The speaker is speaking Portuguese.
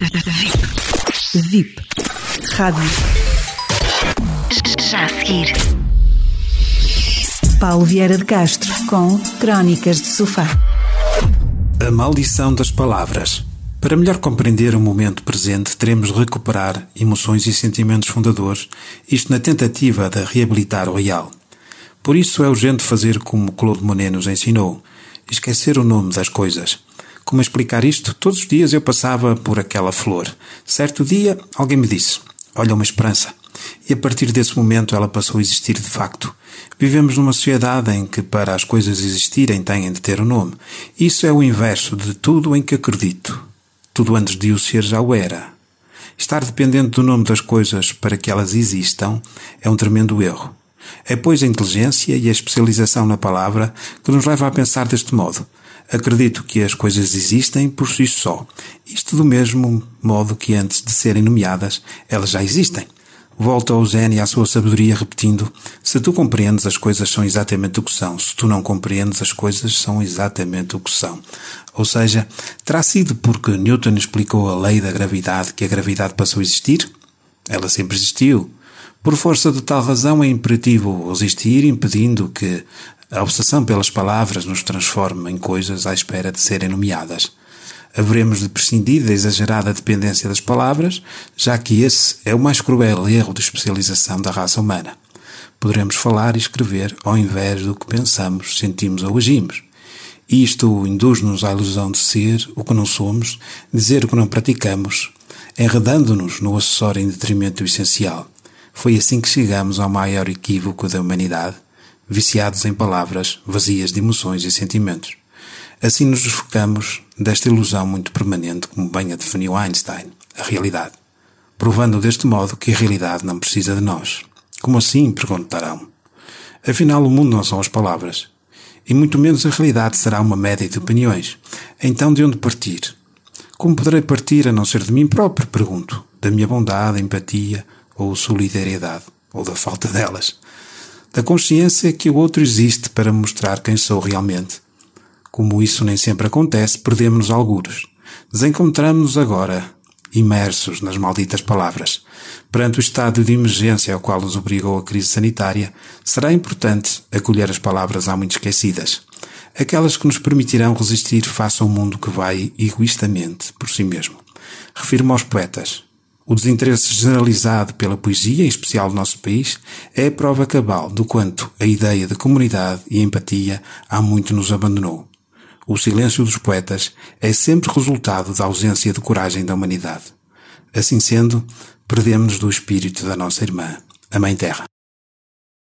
VIP. VIP. Rádio. Já a seguir. Paulo Vieira de Castro com Crónicas de Sofá. A maldição das palavras. Para melhor compreender o momento presente, teremos de recuperar emoções e sentimentos fundadores, isto na tentativa de reabilitar o real. Por isso é urgente fazer como Claude Monet nos ensinou: esquecer o nome das coisas. Como explicar isto? Todos os dias eu passava por aquela flor. Certo dia, alguém me disse: Olha, uma esperança. E a partir desse momento ela passou a existir de facto. Vivemos numa sociedade em que, para as coisas existirem, têm de ter um nome. Isso é o inverso de tudo em que acredito. Tudo antes de o ser já o era. Estar dependente do nome das coisas para que elas existam é um tremendo erro. É, pois, a inteligência e a especialização na palavra que nos leva a pensar deste modo. Acredito que as coisas existem por si só. Isto do mesmo modo que antes de serem nomeadas, elas já existem. Volta ao Zen e à sua sabedoria repetindo: Se tu compreendes, as coisas são exatamente o que são. Se tu não compreendes, as coisas são exatamente o que são. Ou seja, terá sido porque Newton explicou a lei da gravidade que a gravidade passou a existir? Ela sempre existiu. Por força de tal razão é imperativo existir, impedindo que a obsessão pelas palavras nos transforme em coisas à espera de serem nomeadas haveremos de prescindir da exagerada dependência das palavras, já que esse é o mais cruel erro de especialização da raça humana. Poderemos falar e escrever ao invés do que pensamos, sentimos ou agimos. Isto induz-nos à ilusão de ser o que não somos, dizer o que não praticamos, enredando-nos no acessório em detrimento do essencial. Foi assim que chegamos ao maior equívoco da humanidade, viciados em palavras vazias de emoções e sentimentos. Assim nos desfocamos desta ilusão muito permanente, como bem a definiu Einstein, a realidade, provando deste modo que a realidade não precisa de nós. Como assim? perguntarão. Afinal, o mundo não são as palavras, e muito menos a realidade será uma média de opiniões. Então, de onde partir? Como poderei partir a não ser de mim próprio? Pergunto. Da minha bondade, empatia ou solidariedade, ou da falta delas. Da consciência que o outro existe para mostrar quem sou realmente como isso nem sempre acontece, perdemos-nos alguros. Desencontramos-nos agora, imersos nas malditas palavras. Perante o estado de emergência ao qual nos obrigou a crise sanitária, será importante acolher as palavras há muito esquecidas. Aquelas que nos permitirão resistir face ao mundo que vai egoístamente por si mesmo. Refiro-me aos poetas. O desinteresse generalizado pela poesia, em especial do nosso país, é a prova cabal do quanto a ideia de comunidade e empatia há muito nos abandonou. O silêncio dos poetas é sempre resultado da ausência de coragem da humanidade. Assim sendo, perdemos-nos do espírito da nossa irmã, a Mãe Terra.